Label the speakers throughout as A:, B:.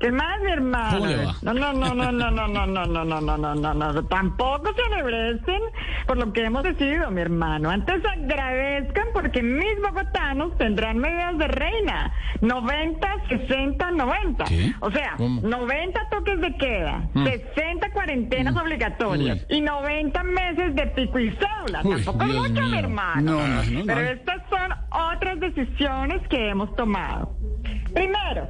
A: ¿Qué más, mi hermano? No, no, no, no, no, no, no, no, no, no, no, no, no, no. Tampoco se celebren por lo que hemos decidido, mi hermano. Antes agradezcan porque mis bogotanos tendrán medidas de reina. 90, 60, 90.
B: ¿Qué?
A: O sea,
B: ¿Cómo?
A: 90 toques de queda, 60 cuarentenas obligatorias
B: Uy.
A: y 90 meses de pico y cédula.
B: Uy,
A: Tampoco
B: Dios
A: mucho, mi hermano.
B: No, no, no,
A: Pero estas son otras decisiones que hemos tomado. Primero,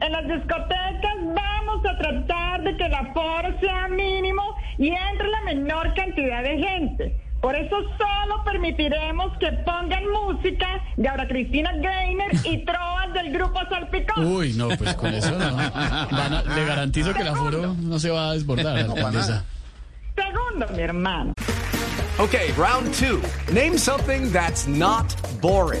A: en las discotecas vamos a tratar de que el aforo sea mínimo y entre la menor cantidad de gente. Por eso solo permitiremos que pongan música de Aura Cristina Greiner y trovas del grupo Salpicón.
B: Uy, no, pues con eso no. Van a- le garantizo que el aforo no se va a desbordar, alcaldesa.
A: Segundo, mi hermano.
C: Okay, round two. Name something that's not boring.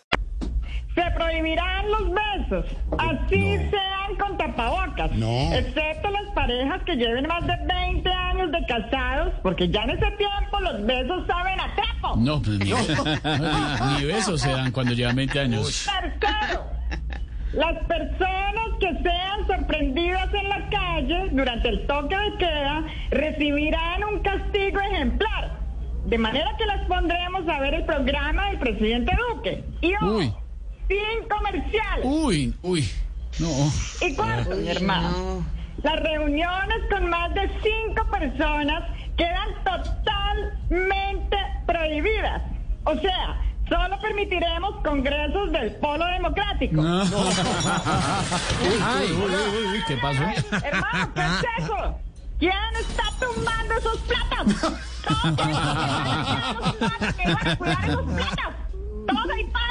A: Se prohibirán los besos, así sean con tapabocas,
B: No.
A: excepto las parejas que lleven más de 20 años de casados, porque ya en ese tiempo los besos saben a trapo.
B: No, pues ni, ni- ni besos se dan cuando llevan 20 años.
A: Tercero, las personas que sean sorprendidas en la calle durante el toque de queda recibirán un castigo ejemplar. De manera que las pondremos a ver el programa del presidente Duque. Y ojo,
B: Uy.
A: Sin comercial.
B: Uy, uy, no.
A: Y cuarto, mi hermano, las reuniones con más de cinco personas quedan totalmente prohibidas. O sea, solo permitiremos congresos del polo democrático.
B: No. Uy, uy, uy, uy, uy, ¿qué pasó?
A: Hermano, ¿qué es eso? ¿Quién está tumbando esos platos? Todos que van a cuidar esos platos. Todos ahí mirando.